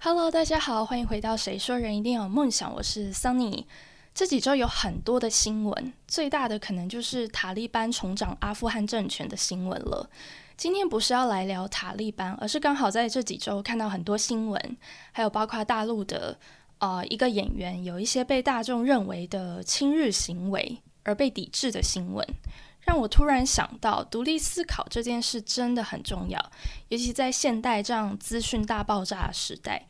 Hello，大家好，欢迎回到《谁说人一定要有梦想》，我是 Sunny。这几周有很多的新闻，最大的可能就是塔利班重掌阿富汗政权的新闻了。今天不是要来聊塔利班，而是刚好在这几周看到很多新闻，还有包括大陆的呃一个演员有一些被大众认为的亲日行为而被抵制的新闻。让我突然想到，独立思考这件事真的很重要，尤其在现代这样资讯大爆炸的时代，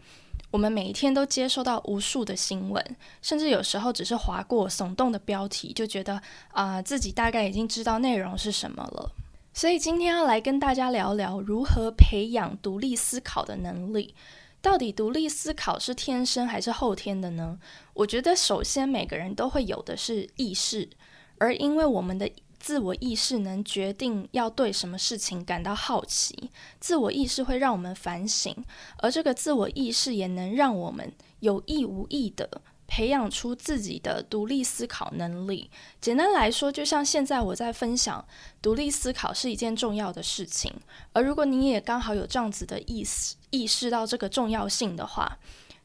我们每一天都接收到无数的新闻，甚至有时候只是划过耸动的标题，就觉得啊自己大概已经知道内容是什么了。所以今天要来跟大家聊聊如何培养独立思考的能力。到底独立思考是天生还是后天的呢？我觉得首先每个人都会有的是意识，而因为我们的自我意识能决定要对什么事情感到好奇，自我意识会让我们反省，而这个自我意识也能让我们有意无意的培养出自己的独立思考能力。简单来说，就像现在我在分享，独立思考是一件重要的事情，而如果你也刚好有这样子的意识，意识到这个重要性的话。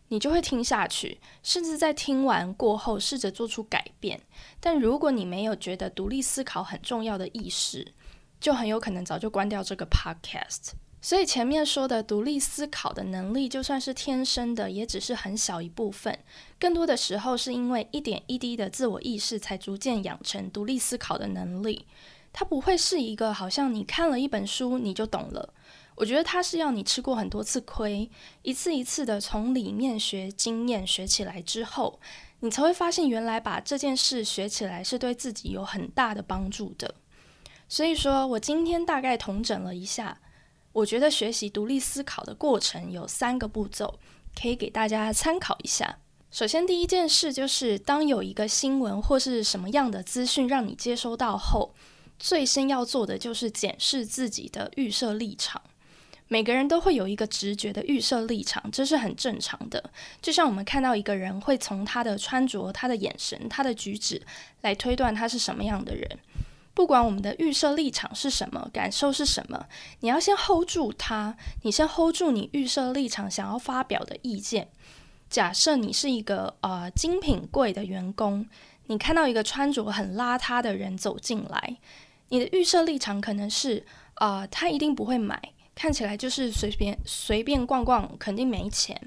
你就会听下去，甚至在听完过后试着做出改变。但如果你没有觉得独立思考很重要的意识，就很有可能早就关掉这个 podcast。所以前面说的独立思考的能力，就算是天生的，也只是很小一部分。更多的时候是因为一点一滴的自我意识，才逐渐养成独立思考的能力。它不会是一个好像你看了一本书你就懂了。我觉得他是要你吃过很多次亏，一次一次的从里面学经验学起来之后，你才会发现原来把这件事学起来是对自己有很大的帮助的。所以说我今天大概统整了一下，我觉得学习独立思考的过程有三个步骤，可以给大家参考一下。首先第一件事就是，当有一个新闻或是什么样的资讯让你接收到后，最先要做的就是检视自己的预设立场。每个人都会有一个直觉的预设立场，这是很正常的。就像我们看到一个人，会从他的穿着、他的眼神、他的举止来推断他是什么样的人。不管我们的预设立场是什么，感受是什么，你要先 hold 住他。你先 hold 住你预设立场想要发表的意见。假设你是一个呃精品柜的员工，你看到一个穿着很邋遢的人走进来，你的预设立场可能是啊，他一定不会买。看起来就是随便随便逛逛，肯定没钱。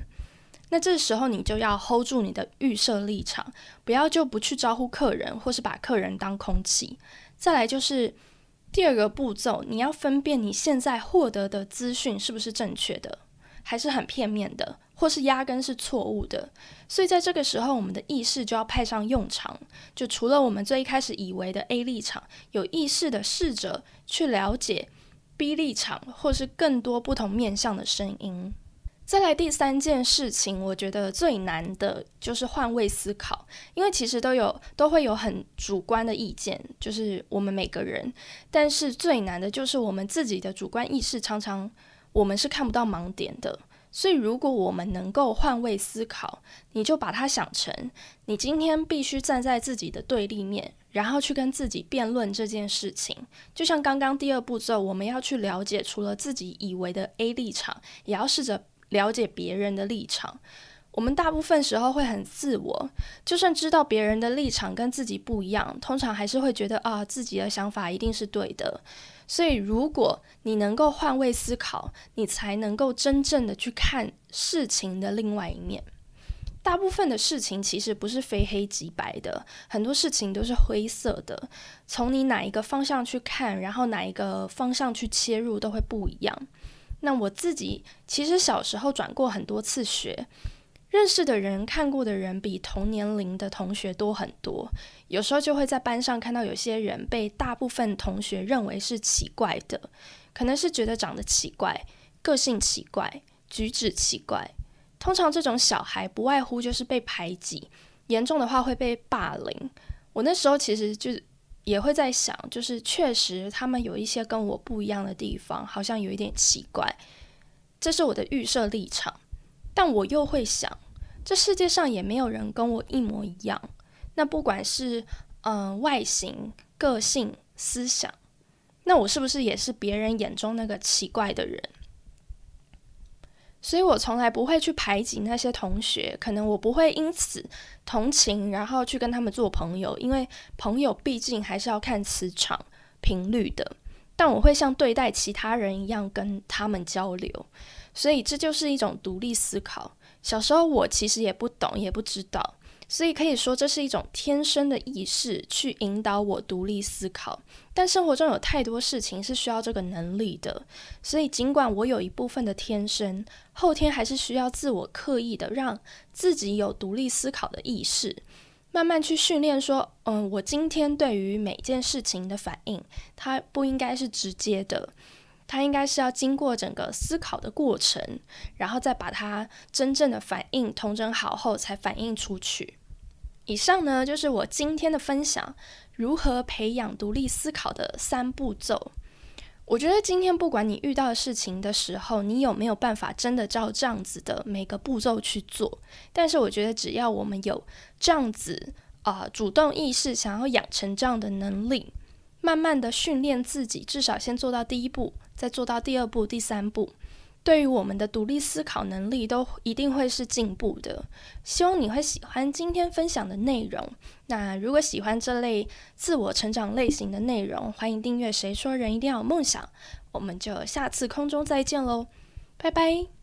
那这时候你就要 hold 住你的预设立场，不要就不去招呼客人，或是把客人当空气。再来就是第二个步骤，你要分辨你现在获得的资讯是不是正确的，还是很片面的，或是压根是错误的。所以在这个时候，我们的意识就要派上用场。就除了我们最一开始以为的 A 立场，有意识的试着去了解。B 立场，或是更多不同面向的声音。再来第三件事情，我觉得最难的就是换位思考，因为其实都有都会有很主观的意见，就是我们每个人。但是最难的就是我们自己的主观意识，常常我们是看不到盲点的。所以，如果我们能够换位思考，你就把它想成，你今天必须站在自己的对立面，然后去跟自己辩论这件事情。就像刚刚第二步骤，我们要去了解除了自己以为的 A 立场，也要试着了解别人的立场。我们大部分时候会很自我，就算知道别人的立场跟自己不一样，通常还是会觉得啊，自己的想法一定是对的。所以，如果你能够换位思考，你才能够真正的去看事情的另外一面。大部分的事情其实不是非黑即白的，很多事情都是灰色的。从你哪一个方向去看，然后哪一个方向去切入，都会不一样。那我自己其实小时候转过很多次学。认识的人、看过的人比同年龄的同学多很多，有时候就会在班上看到有些人被大部分同学认为是奇怪的，可能是觉得长得奇怪、个性奇怪、举止奇怪。通常这种小孩不外乎就是被排挤，严重的话会被霸凌。我那时候其实就也会在想，就是确实他们有一些跟我不一样的地方，好像有一点奇怪。这是我的预设立场，但我又会想。这世界上也没有人跟我一模一样。那不管是嗯外形、个性、思想，那我是不是也是别人眼中那个奇怪的人？所以我从来不会去排挤那些同学，可能我不会因此同情，然后去跟他们做朋友，因为朋友毕竟还是要看磁场频率的。但我会像对待其他人一样跟他们交流，所以这就是一种独立思考。小时候我其实也不懂，也不知道。所以可以说，这是一种天生的意识去引导我独立思考。但生活中有太多事情是需要这个能力的，所以尽管我有一部分的天生，后天还是需要自我刻意的让自己有独立思考的意识，慢慢去训练。说，嗯，我今天对于每件事情的反应，它不应该是直接的，它应该是要经过整个思考的过程，然后再把它真正的反应统整好后，才反映出去。以上呢，就是我今天的分享，如何培养独立思考的三步骤。我觉得今天不管你遇到的事情的时候，你有没有办法真的照这样子的每个步骤去做，但是我觉得只要我们有这样子啊主动意识，想要养成这样的能力，慢慢的训练自己，至少先做到第一步，再做到第二步、第三步。对于我们的独立思考能力，都一定会是进步的。希望你会喜欢今天分享的内容。那如果喜欢这类自我成长类型的内容，欢迎订阅。谁说人一定要有梦想？我们就下次空中再见喽，拜拜。